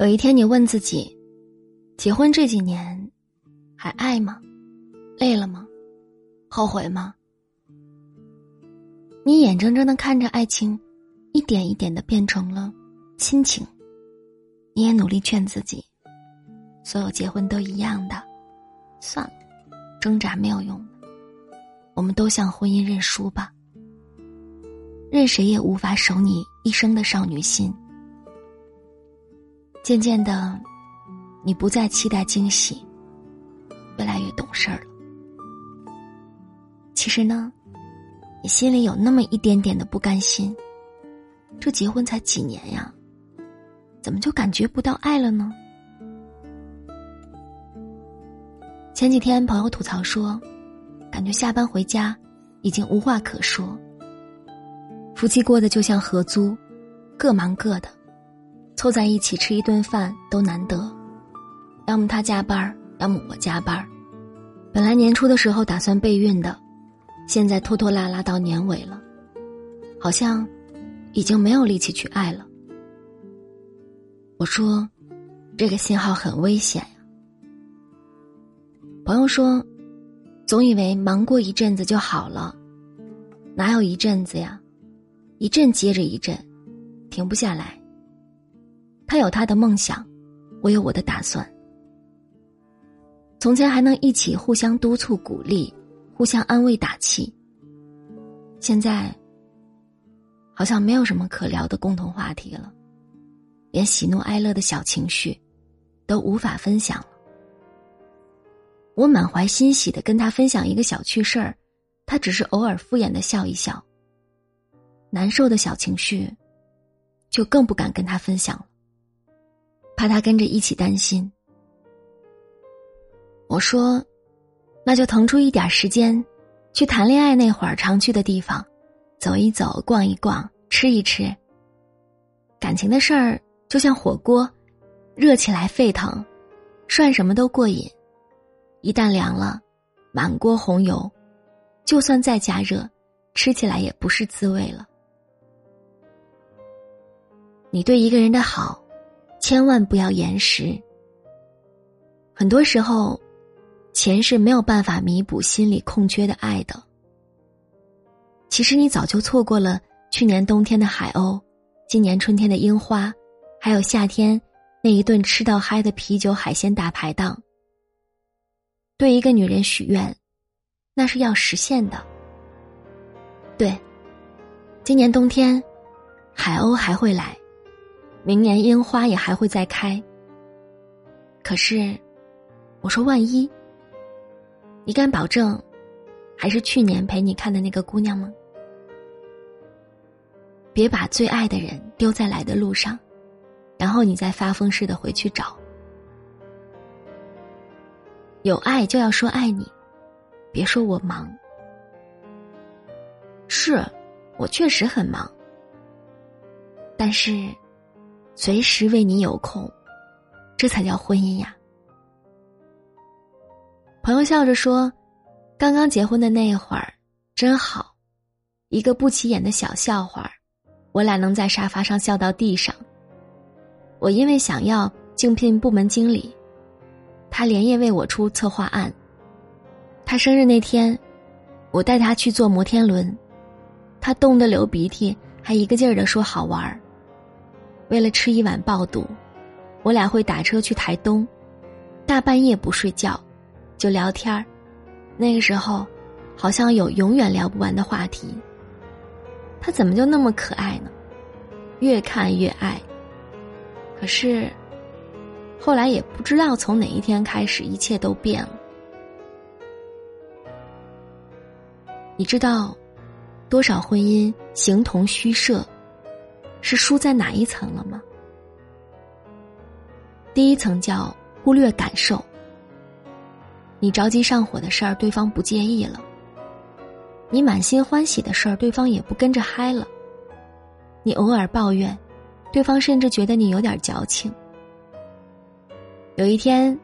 有一天，你问自己：结婚这几年，还爱吗？累了吗？后悔吗？你眼睁睁的看着爱情，一点一点的变成了亲情。你也努力劝自己，所有结婚都一样的，算了，挣扎没有用，我们都向婚姻认输吧。任谁也无法守你一生的少女心。渐渐的，你不再期待惊喜，越来越懂事儿了。其实呢，你心里有那么一点点的不甘心。这结婚才几年呀，怎么就感觉不到爱了呢？前几天朋友吐槽说，感觉下班回家已经无话可说。夫妻过得就像合租，各忙各的。凑在一起吃一顿饭都难得，要么他加班要么我加班本来年初的时候打算备孕的，现在拖拖拉拉到年尾了，好像已经没有力气去爱了。我说，这个信号很危险呀。朋友说，总以为忙过一阵子就好了，哪有一阵子呀？一阵接着一阵，停不下来。他有他的梦想，我有我的打算。从前还能一起互相督促、鼓励，互相安慰、打气。现在，好像没有什么可聊的共同话题了，连喜怒哀乐的小情绪，都无法分享了。我满怀欣喜的跟他分享一个小趣事儿，他只是偶尔敷衍的笑一笑。难受的小情绪，就更不敢跟他分享了。他跟着一起担心。我说：“那就腾出一点时间，去谈恋爱那会儿常去的地方，走一走，逛一逛，吃一吃。感情的事儿就像火锅，热起来沸腾，涮什么都过瘾。一旦凉了，满锅红油，就算再加热，吃起来也不是滋味了。你对一个人的好。”千万不要延时。很多时候，钱是没有办法弥补心里空缺的爱的。其实你早就错过了去年冬天的海鸥，今年春天的樱花，还有夏天那一顿吃到嗨的啤酒海鲜大排档。对一个女人许愿，那是要实现的。对，今年冬天，海鸥还会来。明年樱花也还会再开。可是，我说万一，你敢保证，还是去年陪你看的那个姑娘吗？别把最爱的人丢在来的路上，然后你再发疯似的回去找。有爱就要说爱你，别说我忙。是，我确实很忙，但是。随时为你有空，这才叫婚姻呀！朋友笑着说：“刚刚结婚的那会儿真好，一个不起眼的小笑话，我俩能在沙发上笑到地上。我因为想要竞聘部门经理，他连夜为我出策划案。他生日那天，我带他去坐摩天轮，他冻得流鼻涕，还一个劲儿的说好玩儿。”为了吃一碗爆肚，我俩会打车去台东，大半夜不睡觉，就聊天儿。那个时候，好像有永远聊不完的话题。他怎么就那么可爱呢？越看越爱。可是，后来也不知道从哪一天开始，一切都变了。你知道，多少婚姻形同虚设？是输在哪一层了吗？第一层叫忽略感受。你着急上火的事儿，对方不介意了；你满心欢喜的事儿，对方也不跟着嗨了；你偶尔抱怨，对方甚至觉得你有点矫情。有一天，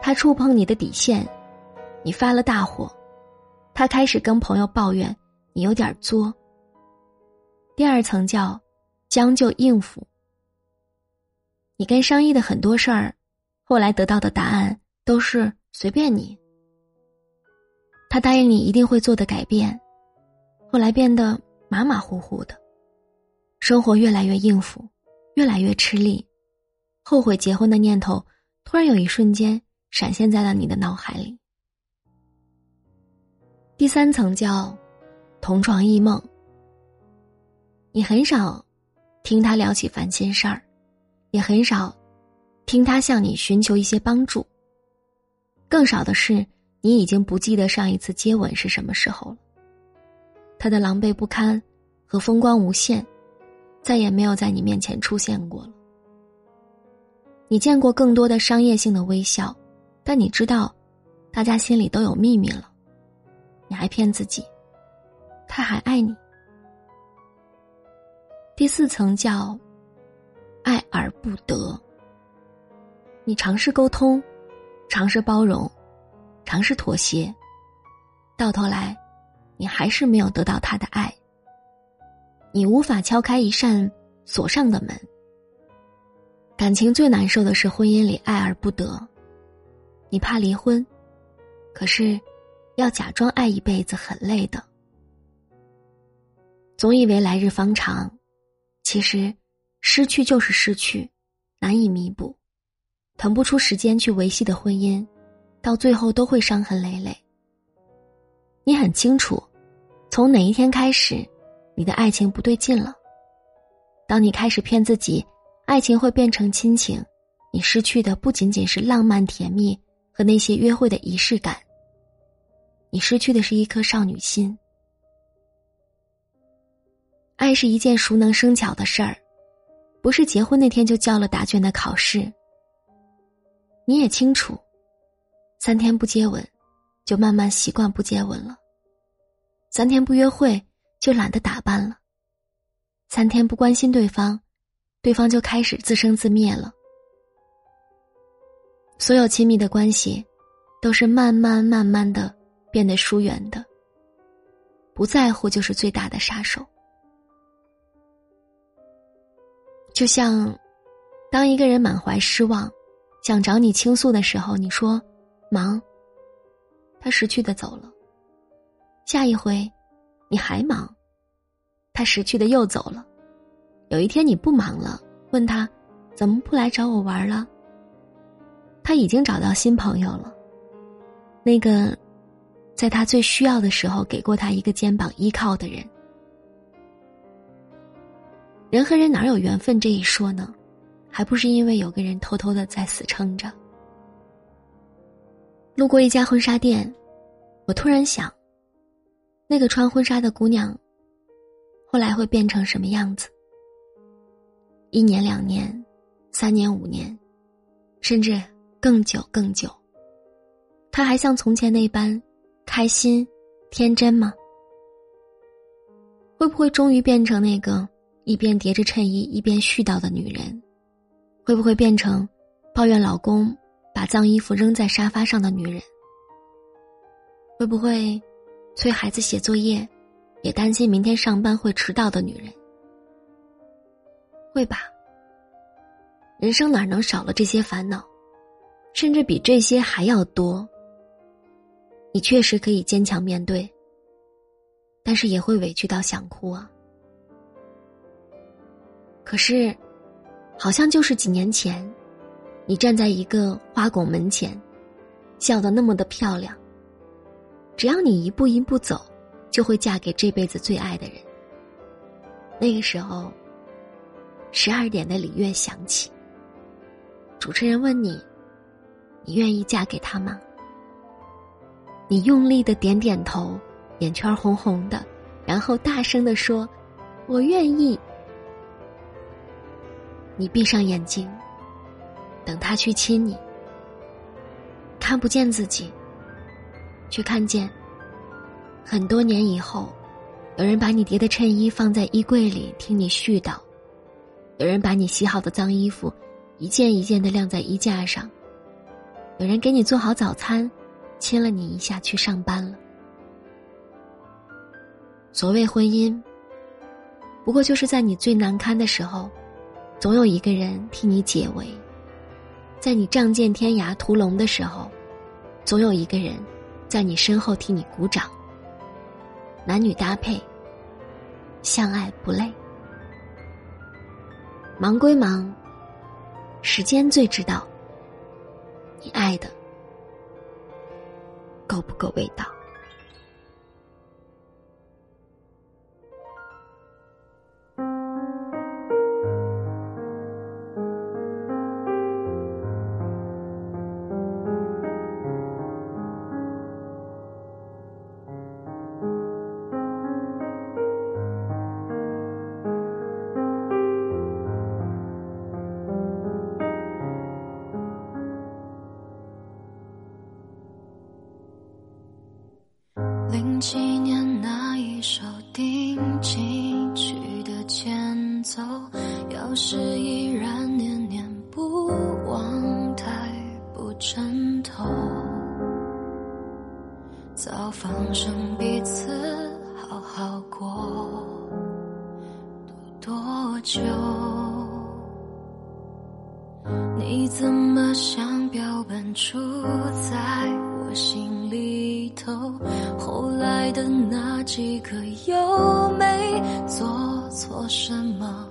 他触碰你的底线，你发了大火，他开始跟朋友抱怨你有点作。第二层叫。将就应付。你跟商议的很多事儿，后来得到的答案都是随便你。他答应你一定会做的改变，后来变得马马虎虎的，生活越来越应付，越来越吃力，后悔结婚的念头突然有一瞬间闪现在了你的脑海里。第三层叫同床异梦，你很少听他聊起烦心事儿。也很少听他向你寻求一些帮助。更少的是，你已经不记得上一次接吻是什么时候了。他的狼狈不堪和风光无限，再也没有在你面前出现过了。你见过更多的商业性的微笑，但你知道，大家心里都有秘密了。你还骗自己，他还爱你。第四层叫。爱而不得。你尝试沟通，尝试包容，尝试妥协，到头来，你还是没有得到他的爱。你无法敲开一扇锁上的门。感情最难受的是婚姻里爱而不得，你怕离婚，可是，要假装爱一辈子很累的。总以为来日方长，其实。失去就是失去，难以弥补，腾不出时间去维系的婚姻，到最后都会伤痕累累。你很清楚，从哪一天开始，你的爱情不对劲了。当你开始骗自己，爱情会变成亲情，你失去的不仅仅是浪漫甜蜜和那些约会的仪式感，你失去的是一颗少女心。爱是一件熟能生巧的事儿。不是结婚那天就交了答卷的考试。你也清楚，三天不接吻，就慢慢习惯不接吻了；三天不约会，就懒得打扮了；三天不关心对方，对方就开始自生自灭了。所有亲密的关系，都是慢慢慢慢的变得疏远的。不在乎就是最大的杀手。就像，当一个人满怀失望，想找你倾诉的时候，你说忙，他识趣的走了。下一回，你还忙，他识趣的又走了。有一天你不忙了，问他怎么不来找我玩了？他已经找到新朋友了。那个，在他最需要的时候给过他一个肩膀依靠的人。人和人哪有缘分这一说呢？还不是因为有个人偷偷的在死撑着。路过一家婚纱店，我突然想，那个穿婚纱的姑娘，后来会变成什么样子？一年、两年、三年、五年，甚至更久、更久，她还像从前那般开心、天真吗？会不会终于变成那个？一边叠着衬衣一边絮叨的女人，会不会变成抱怨老公把脏衣服扔在沙发上的女人？会不会催孩子写作业，也担心明天上班会迟到的女人？会吧。人生哪能少了这些烦恼？甚至比这些还要多。你确实可以坚强面对，但是也会委屈到想哭啊。可是，好像就是几年前，你站在一个花拱门前，笑得那么的漂亮。只要你一步一步走，就会嫁给这辈子最爱的人。那个时候，十二点的礼乐响起。主持人问你：“你愿意嫁给他吗？”你用力的点点头，眼圈红红的，然后大声的说：“我愿意。”你闭上眼睛，等他去亲你。看不见自己，却看见很多年以后，有人把你叠的衬衣放在衣柜里听你絮叨，有人把你洗好的脏衣服一件一件的晾在衣架上，有人给你做好早餐，亲了你一下去上班了。所谓婚姻，不过就是在你最难堪的时候。总有一个人替你解围；在你仗剑天涯屠龙的时候，总有一个人在你身后替你鼓掌。男女搭配，相爱不累。忙归忙，时间最知道你爱的够不够味道。早放生彼此，好好过，多多久？你怎么想标本杵在我心里头？后来的那几个又没做错什么？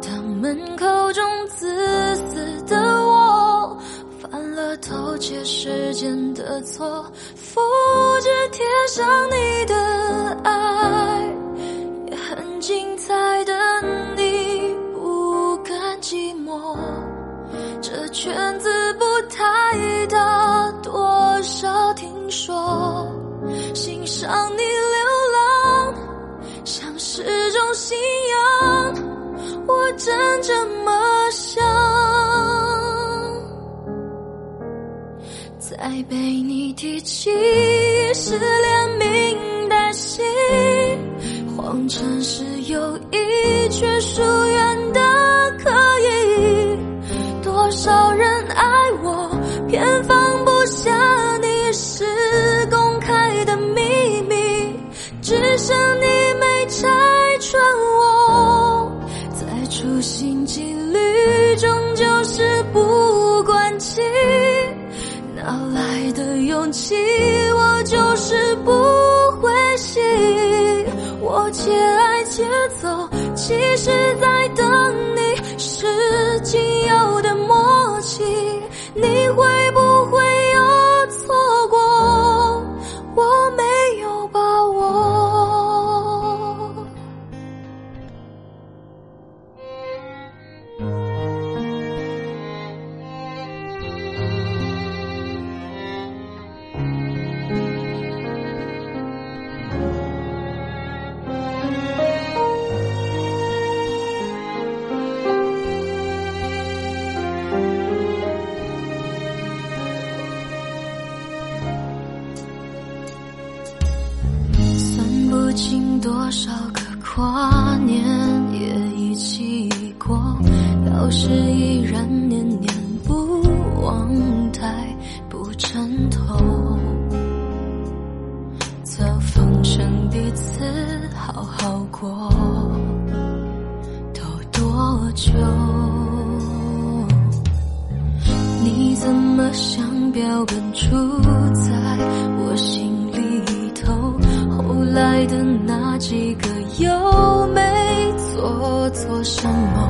他们口中自私的，了偷窃时间的错，复制贴上你的爱，也很精彩的你不甘寂寞。这圈子不太大，多少听说，欣赏你流浪，像是种信仰，我真这被你提起是连名带姓，谎称是友谊，却疏的算好过，都多久？你怎么像标本杵在我心里头？后来的那几个又没做错什么？